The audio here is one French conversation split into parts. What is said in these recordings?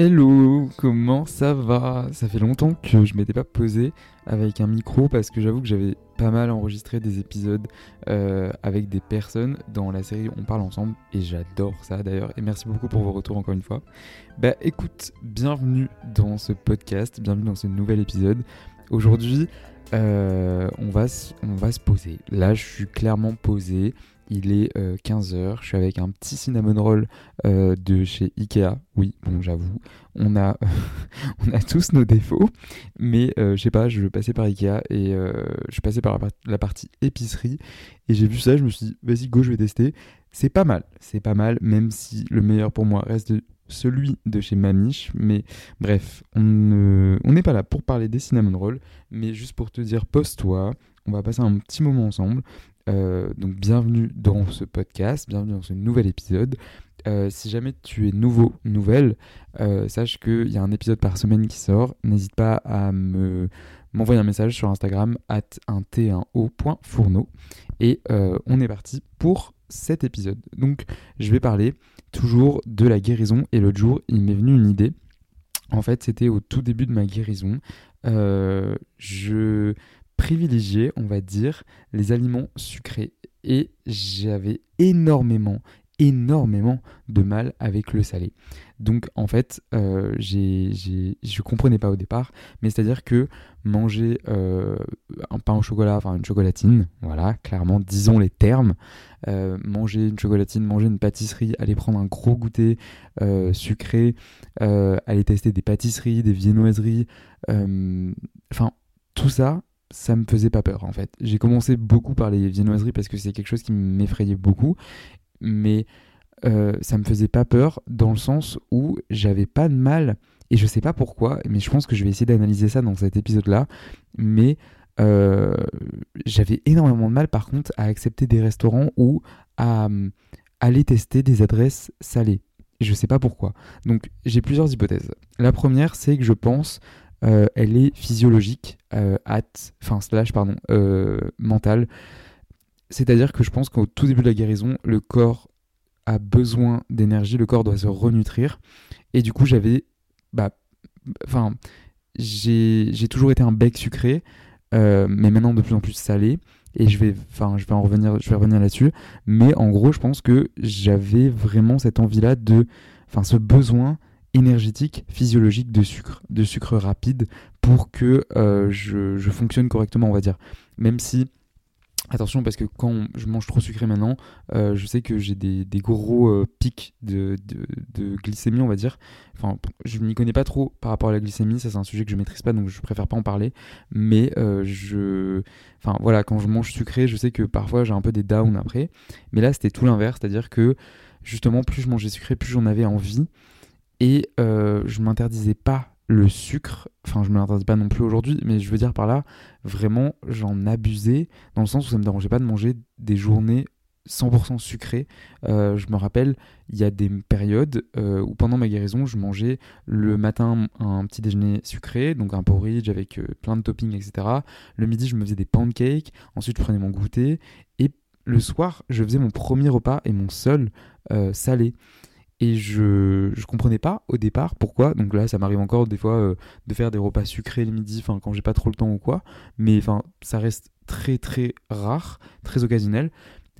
Hello, comment ça va? Ça fait longtemps que je m'étais pas posé avec un micro parce que j'avoue que j'avais pas mal enregistré des épisodes euh, avec des personnes dans la série On parle ensemble et j'adore ça d'ailleurs et merci beaucoup pour vos retours encore une fois. Bah écoute, bienvenue dans ce podcast, bienvenue dans ce nouvel épisode. Aujourd'hui, euh, on, va, on va se poser. Là, je suis clairement posé. Il est 15h, euh, je suis avec un petit cinnamon roll euh, de chez Ikea. Oui, bon, j'avoue, on a, tous nos défauts, mais euh, je sais pas, je passais par Ikea et je suis passé par la, partie épicerie et j'ai vu ça, je me suis dit, vas-y, go, je vais tester. C'est pas mal, c'est pas mal, même si le meilleur pour moi reste celui de chez Mamiche. Mais bref, on n'est pas là pour parler des cinnamon rolls, mais juste pour te dire, pose-toi, on va passer un petit moment ensemble. Euh, donc bienvenue dans ce podcast, bienvenue dans ce nouvel épisode. Euh, si jamais tu es nouveau, nouvelle, euh, sache qu'il y a un épisode par semaine qui sort. N'hésite pas à me m'envoyer un message sur Instagram at un t fourneau et on est parti pour cet épisode. Donc je vais parler toujours de la guérison et l'autre jour il m'est venu une idée. En fait c'était au tout début de ma guérison. je privilégier, on va dire, les aliments sucrés. Et j'avais énormément, énormément de mal avec le salé. Donc en fait, euh, j'ai, je comprenais pas au départ, mais c'est-à-dire que manger euh, un pain au chocolat, enfin une chocolatine, voilà, clairement, disons les termes, euh, manger une chocolatine, manger une pâtisserie, aller prendre un gros goûter sucré, aller tester des pâtisseries, des viennoiseries, enfin tout ça, ça me faisait pas peur en fait. J'ai commencé beaucoup par les viennoiseries parce que c'est quelque chose qui m'effrayait beaucoup, mais euh, ça me faisait pas peur dans le sens où j'avais pas de mal, et je sais pas pourquoi, mais je pense que je vais essayer d'analyser ça dans cet épisode-là, mais euh, j'avais énormément de mal par contre à accepter des restaurants ou à euh, aller tester des adresses salées. Je sais pas pourquoi. Donc j'ai plusieurs hypothèses. La première, c'est que je pense euh, elle est physiologique, euh, enfin slash pardon, euh, mentale. C'est-à-dire que je pense qu'au tout début de la guérison, le corps a besoin d'énergie, le corps doit se renutrir. Et du coup, j'avais, bah, enfin, j'ai toujours été un bec sucré, mais maintenant de plus en plus salé. Et je vais, je vais en revenir, je vais revenir là-dessus. Mais en gros, je pense que j'avais vraiment cette envie-là de, enfin, ce besoin énergétique, physiologique de sucre, de sucre rapide pour que euh, je, fonctionne correctement, on va dire. Même si, attention, parce que quand je mange trop sucré maintenant, euh, je sais que j'ai des, gros euh, pics de, glycémie, on va dire. Enfin, je m'y connais pas trop par rapport à la glycémie, ça c'est un sujet que je maîtrise pas, donc je préfère pas en parler. Mais je, enfin voilà, quand je mange sucré, je sais que parfois j'ai un peu des downs après. Mais là, c'était tout l'inverse, c'est-à-dire que justement, plus je mangeais sucré, plus j'en avais envie. Et euh, je m'interdisais pas le sucre, enfin je me l'interdis pas non plus aujourd'hui, mais je veux dire par là, vraiment j'en abusais, dans le sens où ça me dérangeait pas de manger des journées 100% sucré. Euh, je me rappelle, il y a des périodes euh, où pendant ma guérison, je mangeais le matin un petit déjeuner sucré, donc un porridge avec plein de toppings, etc. Le midi, je me faisais des pancakes. Ensuite, je prenais mon goûter. Et le soir, je faisais mon premier repas et mon seul salé. Et je je comprenais pas au départ pourquoi. Donc là, ça m'arrive encore des fois euh, de faire des repas sucrés le midi, enfin quand j'ai pas trop le temps ou quoi. Mais enfin, ça reste très très rare, très occasionnel.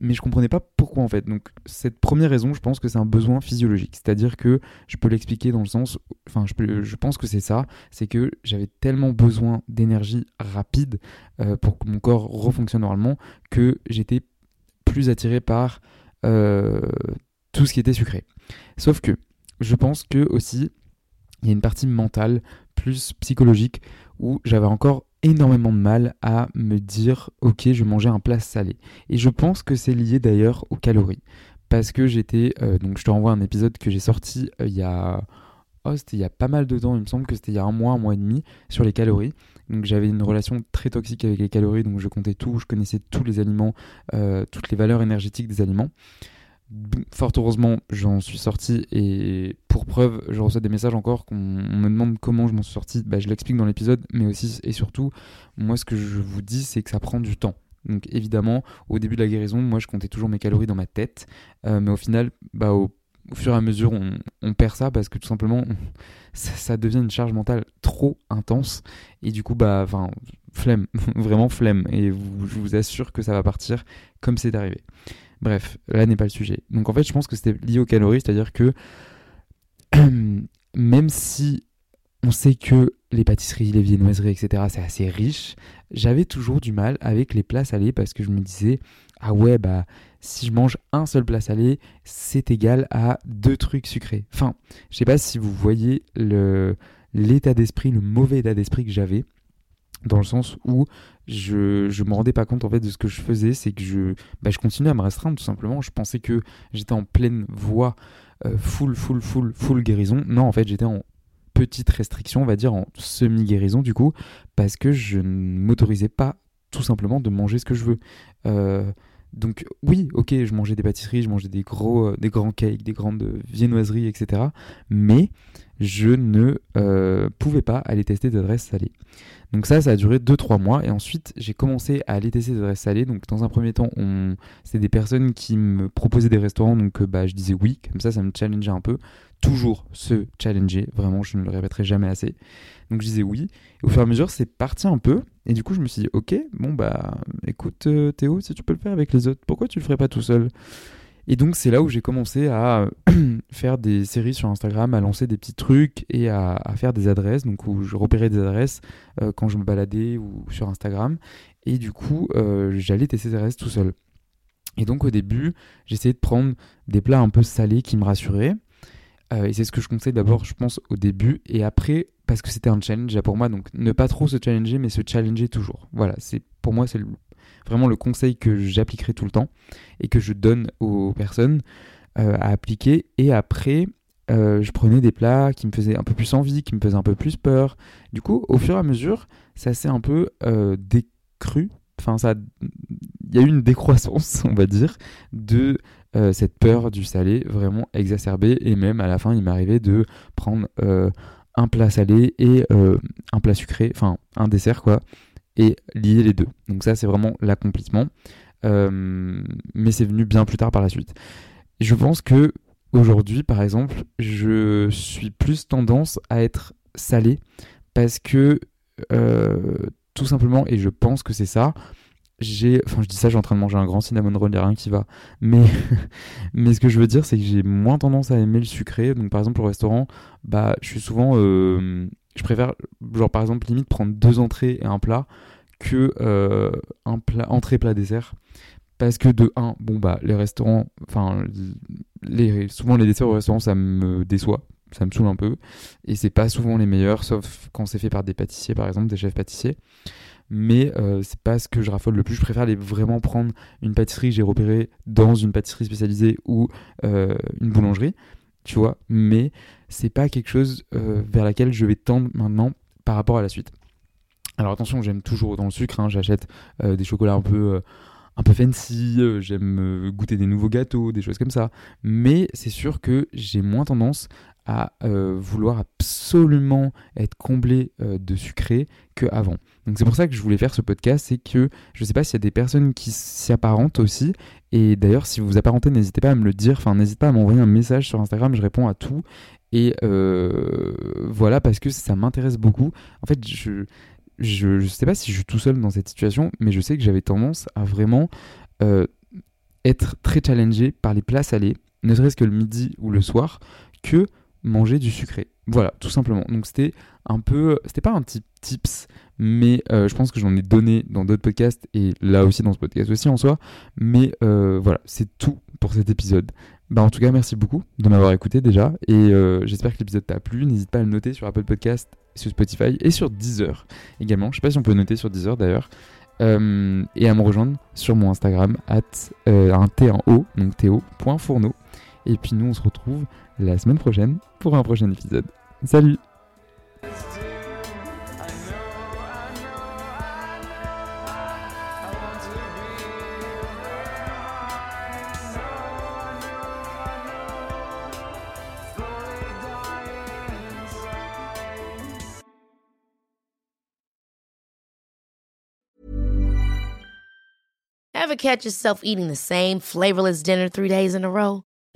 Mais je comprenais pas pourquoi en fait. Donc cette première raison, je pense que c'est un besoin physiologique. C'est-à-dire que je peux l'expliquer dans le sens, enfin je, je pense que c'est ça, c'est que j'avais tellement besoin d'énergie rapide euh, pour que mon corps refonctionne normalement que j'étais plus attiré par euh, tout ce qui était sucré. Sauf que je pense que aussi il y a une partie mentale plus psychologique où j'avais encore énormément de mal à me dire ok je manger un plat salé. Et je pense que c'est lié d'ailleurs aux calories. Parce que j'étais euh, donc je te renvoie un épisode que j'ai sorti euh, il y a oh, c'était il y a pas mal de temps il me semble que c'était il y a un mois un mois et demi sur les calories. Donc j'avais une relation très toxique avec les calories donc je comptais tout je connaissais tous les aliments euh, toutes les valeurs énergétiques des aliments Fort heureusement, j'en suis sorti et pour preuve, je reçois des messages encore qu'on me demande comment je m'en suis sorti. Bah, je l'explique dans l'épisode, mais aussi et surtout, moi ce que je vous dis, c'est que ça prend du temps. Donc évidemment, au début de la guérison, moi je comptais toujours mes calories dans ma tête, euh, mais au final, bah, au, fur et à mesure, on, perd ça parce que tout simplement, ça, devient une charge mentale trop intense et du coup, bah, enfin, flemme, vraiment flemme. Et je vous assure que ça va partir comme c'est arrivé. Bref, là n'est pas le sujet. Donc en fait, je pense que c'était lié aux calories, c'est-à-dire que même si on sait que les pâtisseries, les viennoiseries, etc., c'est assez riche, j'avais toujours du mal avec les plats salés parce que je me disais, ah ouais, bah si je mange un seul plat salé, c'est égal à deux trucs sucrés. Enfin, je sais pas si vous voyez l'état d'esprit, le mauvais état d'esprit que j'avais dans le sens où je je me rendais pas compte en fait de ce que je faisais c'est que je bah, je continuais à me restreindre tout simplement. Je pensais que j'étais en pleine voie euh, full full full full guérison. Non en fait j'étais en petite restriction on va dire en semi guérison du coup parce que je ne m'autorisais pas tout simplement de manger ce que je veux. Euh, donc oui, ok, je mangeais des pâtisseries, je mangeais des gros, euh, des grands cakes, des grandes viennoiseries, etc. Mais je ne pouvais pas aller tester des adresses salées. Donc ça, ça a duré 2-3 mois et ensuite j'ai commencé à aller tester des adresses salées. Donc dans un premier temps, on... c'était des personnes qui me proposaient des restaurants, donc euh, bah, je disais oui, comme ça ça me challengeait un peu. Toujours se challenger, vraiment je ne le répéterai jamais assez. Donc je disais oui. Et au fur et à mesure, c'est parti un peu. Et du coup, je me suis dit, ok, bon bah écoute euh, Théo, si tu peux le faire avec les autres, pourquoi tu le ferais pas tout seul? Et donc c'est là où j'ai commencé à faire des séries sur Instagram, à lancer des petits trucs et à, faire des adresses, donc où je repérais des adresses euh, quand je me baladais ou sur Instagram. Et du coup, euh, j'allais tester des adresses tout seul. Et donc au début, j'essayais de prendre des plats un peu salés qui me rassuraient. Euh, et c'est ce que je conseille d'abord, je pense, au début. Et après, parce que c'était un challenge pour moi, donc ne pas trop se challenger, mais se challenger toujours. Voilà, c'est pour moi, c'est vraiment le conseil que j'appliquerai tout le temps et que je donne aux personnes euh, à appliquer. Et après, euh, je prenais des plats qui me faisaient un peu plus envie, qui me faisaient un peu plus peur. Du coup, au fur et à mesure, ça s'est un peu décru. Enfin, ça, il y a eu une décroissance, on va dire, de cette peur du salé vraiment exacerbée. Et même à la fin, il m'arrivait de prendre un plat salé et un plat sucré, enfin un dessert quoi, et lier les deux. Donc ça, c'est vraiment l'accomplissement. Euh, mais c'est venu bien plus tard par la suite. Je pense que aujourd'hui, par exemple, je suis plus tendance à être salé parce que euh, tout simplement, et je pense que c'est ça, j'ai, enfin je dis ça, j'ai en train de manger un grand cinnamon roll, il n'y a rien qui va, mais, mais ce que je veux dire, c'est que j'ai moins tendance à aimer le sucré. Donc par exemple au restaurant, bah je suis souvent, euh, je préfère, genre par exemple limite prendre deux entrées et un plat que euh, un plat, entrée plat dessert. Parce que de un bon bah les restaurants enfin les souvent les desserts au restaurant ça me déçoit. Ça me saoule un peu. Et c'est pas souvent les meilleurs sauf quand c'est fait par des pâtissiers par exemple des chefs pâtissiers mais euh, c'est pas ce que je raffole le plus. Je préfère les vraiment prendre une pâtisserie que j'ai repérée dans une pâtisserie spécialisée ou euh, une boulangerie tu vois. Mais c'est pas quelque chose vers laquelle je vais tendre maintenant par rapport à la suite. Alors attention, j'aime toujours dans le sucre, hein, j'achète euh, des chocolats un peu, euh, un peu fancy, euh, j'aime euh, goûter des nouveaux gâteaux, des choses comme ça. Mais c'est sûr que j'ai moins tendance à vouloir absolument être comblé de sucré qu'avant. Donc c'est pour ça que je voulais faire ce podcast, c'est que je ne sais pas s'il y a des personnes qui s'y apparentent aussi. Et d'ailleurs, si vous vous apparentez, n'hésitez pas à me le dire. Enfin, n'hésitez pas à m'envoyer un message sur Instagram, je réponds à tout. Et voilà, parce que ça m'intéresse beaucoup. En fait, je, je ne sais pas si je suis tout seul dans cette situation, mais je sais que j'avais tendance à vraiment euh, être très challengé par les plats salés, ne serait-ce que le midi ou le soir, que manger du sucré. Voilà, tout simplement. Donc c'était un peu, c'était pas un petit tips, mais euh, je pense que j'en ai donné dans d'autres podcasts et là aussi dans ce podcast aussi en soi. Mais euh, voilà, c'est tout pour cet épisode. Bah en tout cas, merci beaucoup de m'avoir écouté déjà et j'espère que l'épisode t'a plu. N'hésite pas à le noter sur Apple Podcast sur Spotify et sur Deezer également. Je sais pas si on peut noter sur Deezer d'ailleurs. Euh, et à me rejoindre sur mon Instagram, at euh, un T1O, donc Théo.fourneau. Et puis nous, on se retrouve la semaine prochaine pour un prochain épisode. Salut Ever catch yourself eating the same flavorless dinner three days in a row?